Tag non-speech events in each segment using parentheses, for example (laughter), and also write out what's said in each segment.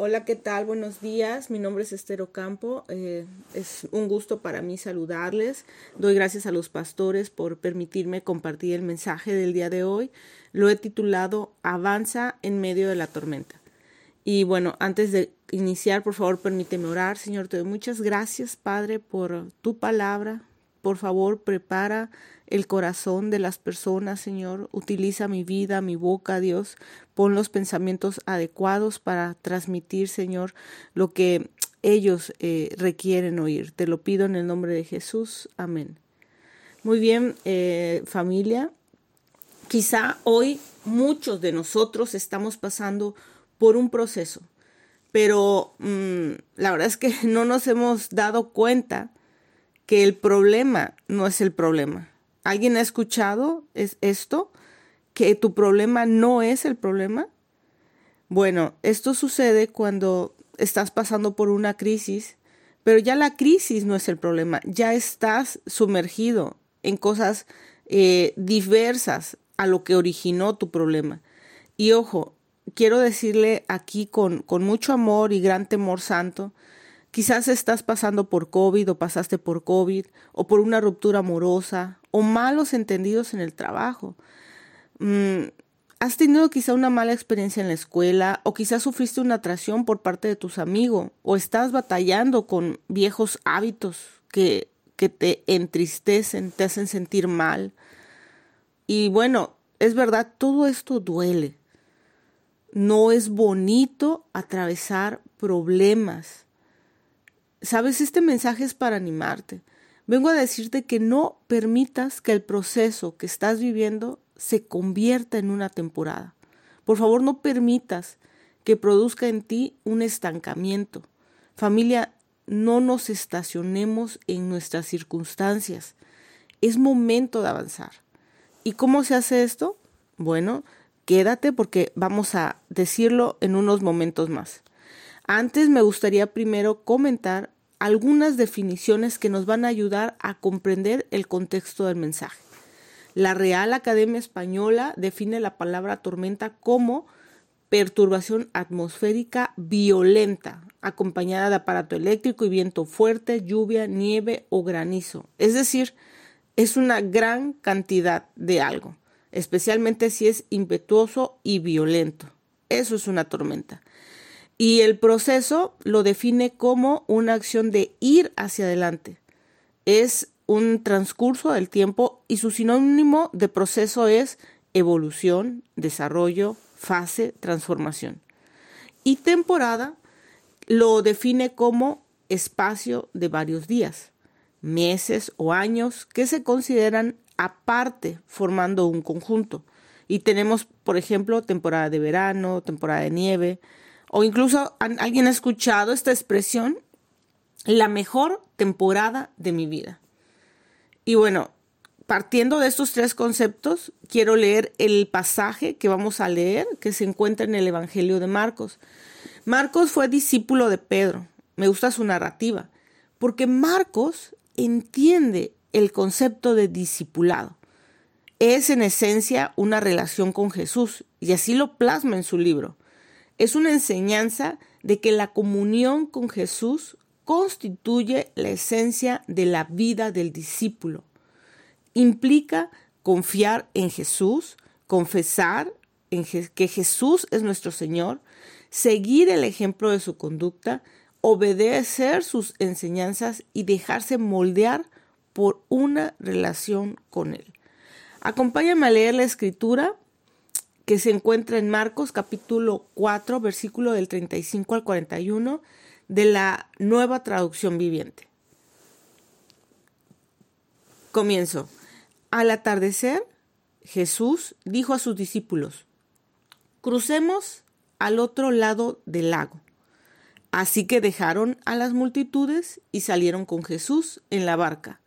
Hola, ¿qué tal? Buenos días. Mi nombre es Esther Ocampo. Eh, es un gusto para mí saludarles. Doy gracias a los pastores por permitirme compartir el mensaje del día de hoy. Lo he titulado Avanza en medio de la tormenta. Y bueno, antes de iniciar, por favor, permíteme orar. Señor, te doy muchas gracias, Padre, por tu palabra. Por favor, prepara el corazón de las personas, Señor. Utiliza mi vida, mi boca, Dios. Pon los pensamientos adecuados para transmitir, Señor, lo que ellos eh, requieren oír. Te lo pido en el nombre de Jesús. Amén. Muy bien, eh, familia. Quizá hoy muchos de nosotros estamos pasando por un proceso, pero mm, la verdad es que (laughs) no nos hemos dado cuenta que el problema no es el problema. ¿Alguien ha escuchado esto? ¿Que tu problema no es el problema? Bueno, esto sucede cuando estás pasando por una crisis, pero ya la crisis no es el problema, ya estás sumergido en cosas eh, diversas a lo que originó tu problema. Y ojo, quiero decirle aquí con, con mucho amor y gran temor santo, Quizás estás pasando por COVID o pasaste por COVID o por una ruptura amorosa o malos entendidos en el trabajo. Mm, has tenido quizá una mala experiencia en la escuela o quizás sufriste una atracción por parte de tus amigos o estás batallando con viejos hábitos que, que te entristecen, te hacen sentir mal. Y bueno, es verdad, todo esto duele. No es bonito atravesar problemas Sabes, este mensaje es para animarte. Vengo a decirte que no permitas que el proceso que estás viviendo se convierta en una temporada. Por favor, no permitas que produzca en ti un estancamiento. Familia, no nos estacionemos en nuestras circunstancias. Es momento de avanzar. ¿Y cómo se hace esto? Bueno, quédate porque vamos a decirlo en unos momentos más. Antes me gustaría primero comentar algunas definiciones que nos van a ayudar a comprender el contexto del mensaje. La Real Academia Española define la palabra tormenta como perturbación atmosférica violenta, acompañada de aparato eléctrico y viento fuerte, lluvia, nieve o granizo. Es decir, es una gran cantidad de algo, especialmente si es impetuoso y violento. Eso es una tormenta. Y el proceso lo define como una acción de ir hacia adelante. Es un transcurso del tiempo y su sinónimo de proceso es evolución, desarrollo, fase, transformación. Y temporada lo define como espacio de varios días, meses o años que se consideran aparte formando un conjunto. Y tenemos, por ejemplo, temporada de verano, temporada de nieve, o incluso alguien ha escuchado esta expresión, la mejor temporada de mi vida. Y bueno, partiendo de estos tres conceptos, quiero leer el pasaje que vamos a leer, que se encuentra en el Evangelio de Marcos. Marcos fue discípulo de Pedro. Me gusta su narrativa, porque Marcos entiende el concepto de discipulado. Es en esencia una relación con Jesús, y así lo plasma en su libro es una enseñanza de que la comunión con Jesús constituye la esencia de la vida del discípulo. Implica confiar en Jesús, confesar que Jesús es nuestro Señor, seguir el ejemplo de su conducta, obedecer sus enseñanzas y dejarse moldear por una relación con Él. Acompáñame a leer la escritura que se encuentra en Marcos capítulo 4, versículo del 35 al 41 de la nueva traducción viviente. Comienzo. Al atardecer, Jesús dijo a sus discípulos, crucemos al otro lado del lago. Así que dejaron a las multitudes y salieron con Jesús en la barca,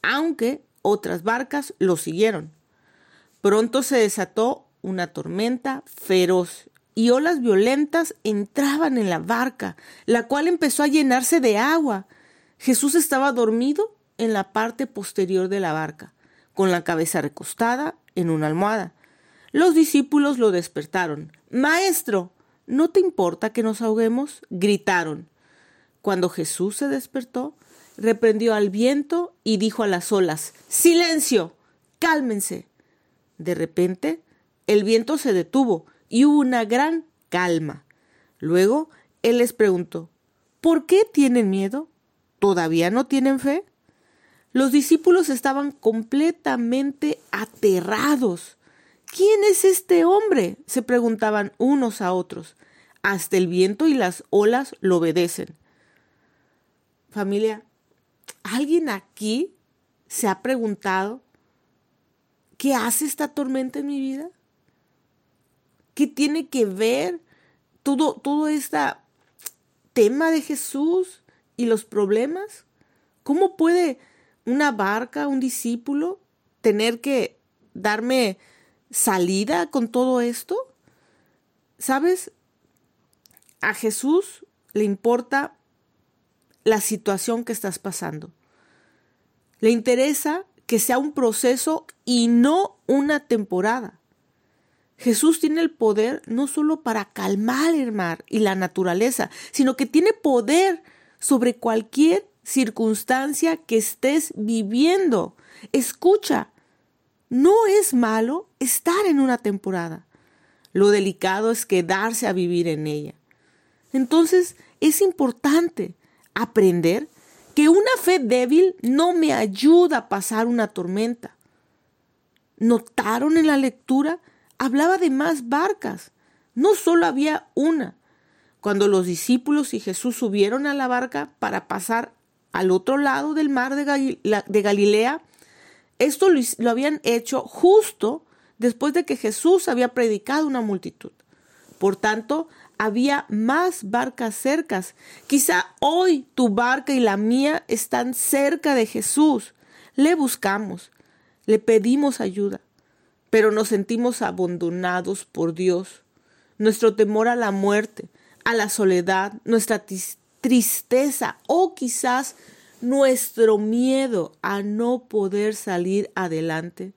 aunque otras barcas lo siguieron. Pronto se desató una tormenta feroz y olas violentas entraban en la barca, la cual empezó a llenarse de agua. Jesús estaba dormido en la parte posterior de la barca, con la cabeza recostada en una almohada. Los discípulos lo despertaron. Maestro, ¿no te importa que nos ahoguemos? gritaron. Cuando Jesús se despertó, reprendió al viento y dijo a las olas, Silencio, cálmense. De repente, el viento se detuvo y hubo una gran calma. Luego, él les preguntó, ¿por qué tienen miedo? ¿Todavía no tienen fe? Los discípulos estaban completamente aterrados. ¿Quién es este hombre? se preguntaban unos a otros. Hasta el viento y las olas lo obedecen. Familia, ¿alguien aquí se ha preguntado qué hace esta tormenta en mi vida? ¿Qué tiene que ver todo, todo este tema de Jesús y los problemas? ¿Cómo puede una barca, un discípulo, tener que darme salida con todo esto? ¿Sabes? A Jesús le importa la situación que estás pasando. Le interesa que sea un proceso y no una temporada. Jesús tiene el poder no solo para calmar el mar y la naturaleza, sino que tiene poder sobre cualquier circunstancia que estés viviendo. Escucha, no es malo estar en una temporada. Lo delicado es quedarse a vivir en ella. Entonces, es importante aprender que una fe débil no me ayuda a pasar una tormenta. ¿Notaron en la lectura? Hablaba de más barcas. No solo había una. Cuando los discípulos y Jesús subieron a la barca para pasar al otro lado del mar de, Galilea, esto lo habían hecho justo después de que Jesús había predicado una multitud. Por tanto, había más barcas cercas. Quizá hoy tu barca y la mía están cerca de Jesús. Le buscamos, le pedimos ayuda, pero nos sentimos abandonados por Dios. Nuestro temor a la muerte, a la soledad, nuestra tristeza o quizás nuestro miedo a no poder salir adelante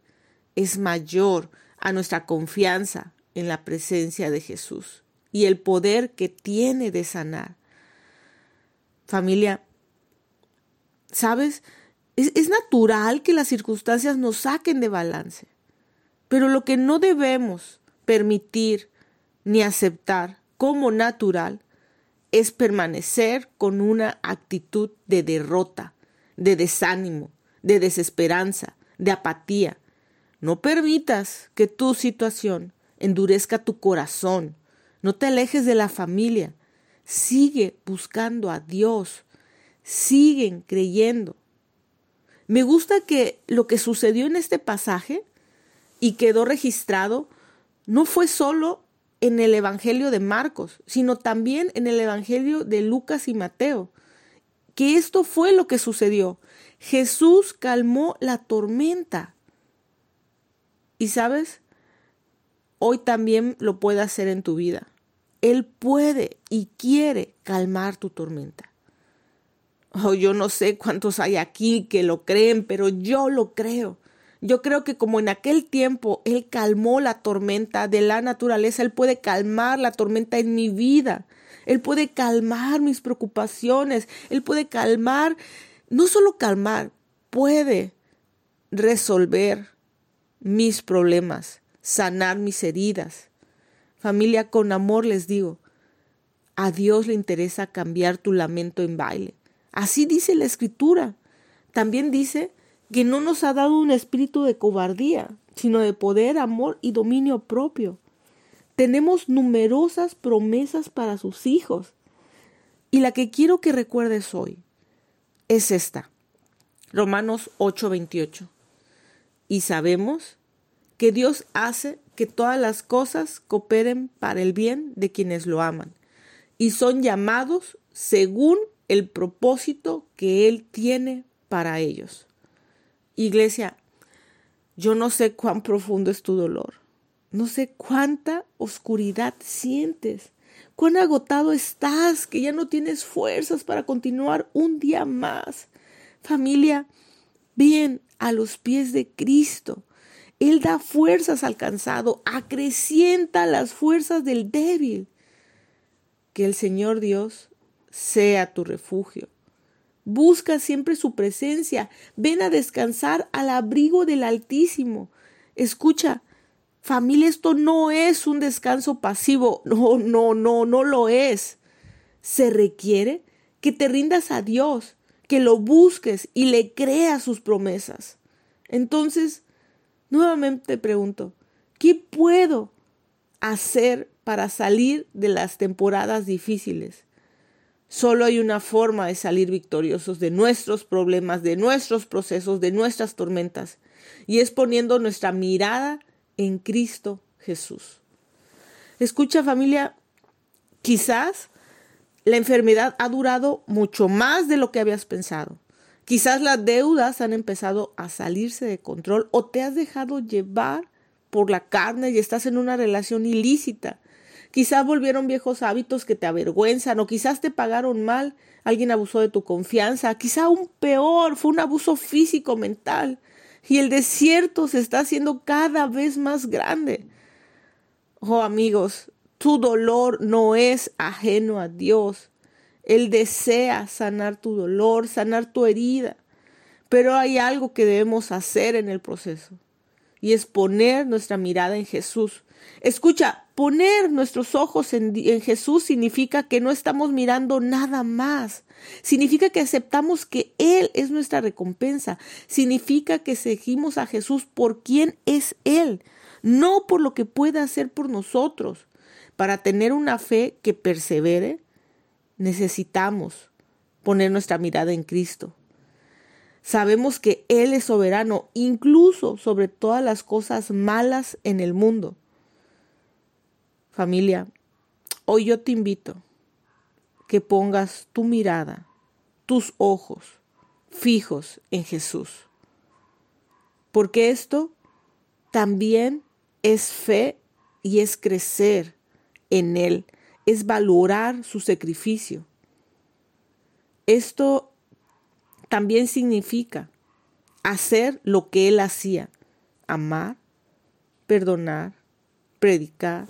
es mayor a nuestra confianza en la presencia de Jesús y el poder que tiene de sanar. Familia, ¿sabes? Es, es, natural que las circunstancias nos saquen de balance, pero lo que no debemos permitir ni aceptar como natural es permanecer con una actitud de derrota, de desánimo, de desesperanza, de apatía. No permitas que tu situación endurezca tu corazón no te alejes de la familia. Sigue buscando a Dios. Siguen creyendo. Me gusta que lo que sucedió en este pasaje y quedó registrado no fue solo en el Evangelio de Marcos, sino también en el Evangelio de Lucas y Mateo. Que esto fue lo que sucedió. Jesús calmó la tormenta. Y sabes, hoy también lo puede hacer en tu vida. Él puede y quiere calmar tu tormenta. Oh, yo no sé cuántos hay aquí que lo creen, pero yo lo creo. Yo creo que como en aquel tiempo Él calmó la tormenta de la naturaleza, Él puede calmar la tormenta en mi vida. Él puede calmar mis preocupaciones. Él puede calmar, no solo calmar, puede resolver mis problemas, sanar mis heridas. Familia, con amor les digo, a Dios le interesa cambiar tu lamento en baile. Así dice la escritura. También dice que no nos ha dado un espíritu de cobardía, sino de poder, amor y dominio propio. Tenemos numerosas promesas para sus hijos. Y la que quiero que recuerdes hoy es esta. Romanos 8:28. Y sabemos que Dios hace que todas las cosas cooperen para el bien de quienes lo aman y son llamados según el propósito que Él tiene para ellos. Iglesia, yo no sé cuán profundo es tu dolor, no sé cuánta oscuridad sientes, cuán agotado estás, que ya no tienes fuerzas para continuar un día más. Familia, bien a los pies de Cristo él da fuerzas al cansado, acrecienta las fuerzas del débil. que el Señor Dios sea tu refugio. Busca siempre su presencia. Ven a descansar al abrigo del Altísimo. Escucha, familia, esto no es un descanso pasivo. (laughs) No, no, no, no lo es. Se requiere que te rindas a Dios, que lo busques y le creas sus promesas. Entonces, nuevamente te pregunto, ¿qué puedo hacer para salir de las temporadas difíciles? Solo hay una forma de salir victoriosos de nuestros problemas, de nuestros procesos, de nuestras tormentas, y es poniendo nuestra mirada en Cristo Jesús. Escucha familia, quizás la enfermedad ha durado mucho más de lo que habías pensado. Quizás las deudas han empezado a salirse de control o te has dejado llevar por la carne y estás en una relación ilícita Quizás volvieron viejos hábitos que te avergüenzan o quizás te pagaron mal, alguien abusó de tu confianza, quizá aún peor, fue un abuso físico mental y el desierto se está haciendo cada vez más grande. Oh amigos, tu dolor no es ajeno a Dios. Él desea sanar tu dolor, sanar tu herida. Pero hay algo que debemos hacer en el proceso y es poner nuestra mirada en Jesús. Escucha, poner nuestros ojos en, Jesús significa que no estamos mirando nada más. Significa que aceptamos que Él es nuestra recompensa. Significa que seguimos a Jesús por quien es Él, no por lo que pueda hacer por nosotros. Para tener una fe que persevere, necesitamos poner nuestra mirada en Cristo. Sabemos que Él es soberano incluso sobre todas las cosas malas en el mundo. Familia, hoy yo te invito que pongas tu mirada, tus ojos fijos en Jesús. Porque esto también es fe y es crecer en Él, es valorar su sacrificio. Esto también significa hacer lo que Él hacía, amar, perdonar, predicar,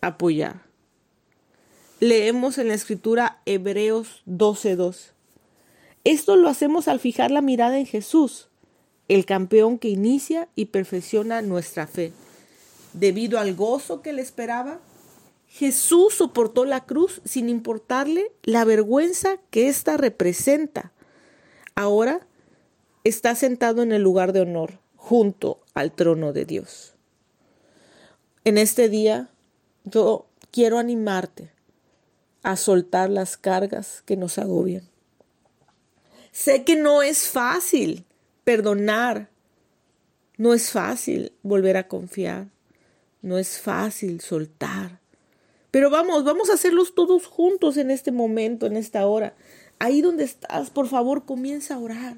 apoyar. Leemos en la escritura Hebreos 12:2. Esto lo hacemos al fijar la mirada en Jesús, el campeón que inicia y perfecciona nuestra fe. Debido al gozo que le esperaba, Jesús soportó la cruz sin importarle la vergüenza que ésta representa. Ahora está sentado en el lugar de honor, junto al trono de Dios. En este día yo quiero animarte a soltar las cargas que nos agobian. Sé que no es fácil perdonar, no es fácil volver a confiar, no es fácil soltar. Pero vamos, vamos a hacerlos todos juntos en este momento, en esta hora. Ahí donde estás, por favor, comienza a orar.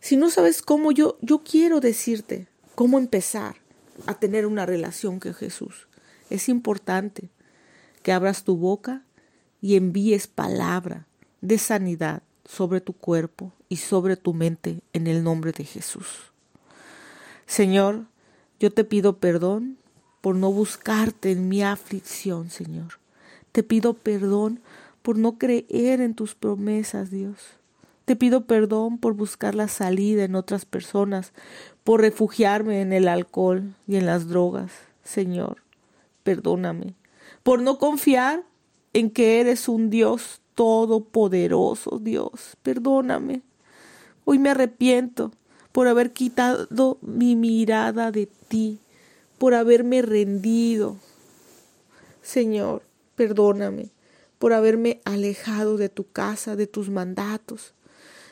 Si no sabes cómo, yo, yo quiero decirte cómo empezar a tener una relación con Jesús. Es importante que abras tu boca y envíes palabra de sanidad sobre tu cuerpo y sobre tu mente en el nombre de Jesús. Señor, yo te pido perdón por no buscarte en mi aflicción, Señor. Te pido perdón por no creer en tus promesas, Dios. Te pido perdón por buscar la salida en otras personas, por refugiarme en el alcohol y en las drogas, Señor perdóname, por no confiar en que eres un Dios todopoderoso, Dios, perdóname. Hoy me arrepiento por haber quitado mi mirada de ti, por haberme rendido. Señor, perdóname por haberme alejado de tu casa, de tus mandatos.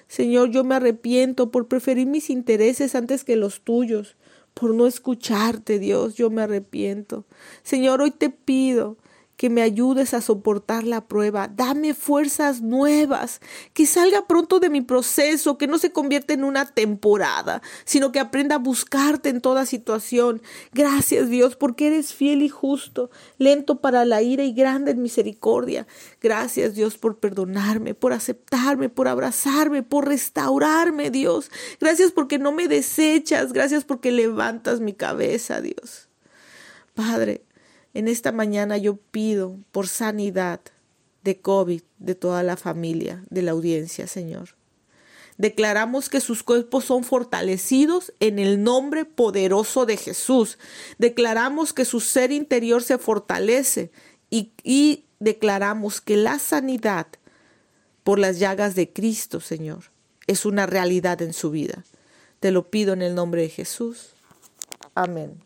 Señor, yo me arrepiento por preferir mis intereses antes que los tuyos por no escucharte, Dios, yo me arrepiento. Señor, hoy te pido que me ayudes a soportar la prueba. Dame fuerzas nuevas, que salga pronto de mi proceso, que no se convierta en una temporada, sino que aprenda a buscarte en toda situación. Gracias Dios, porque eres fiel y justo, lento para la ira y grande en misericordia. Gracias Dios por perdonarme, por aceptarme, por abrazarme, por restaurarme, Dios. Gracias porque no me desechas, gracias porque levantas mi cabeza, Dios. Padre, En esta mañana yo pido por sanidad de COVID de toda la familia, de la audiencia, Señor. Declaramos que sus cuerpos son fortalecidos en el nombre poderoso de Jesús. Declaramos que su ser interior se fortalece y, y declaramos que la sanidad por las llagas de Cristo, Señor, es una realidad en su vida. Te lo pido en el nombre de Jesús. Amén.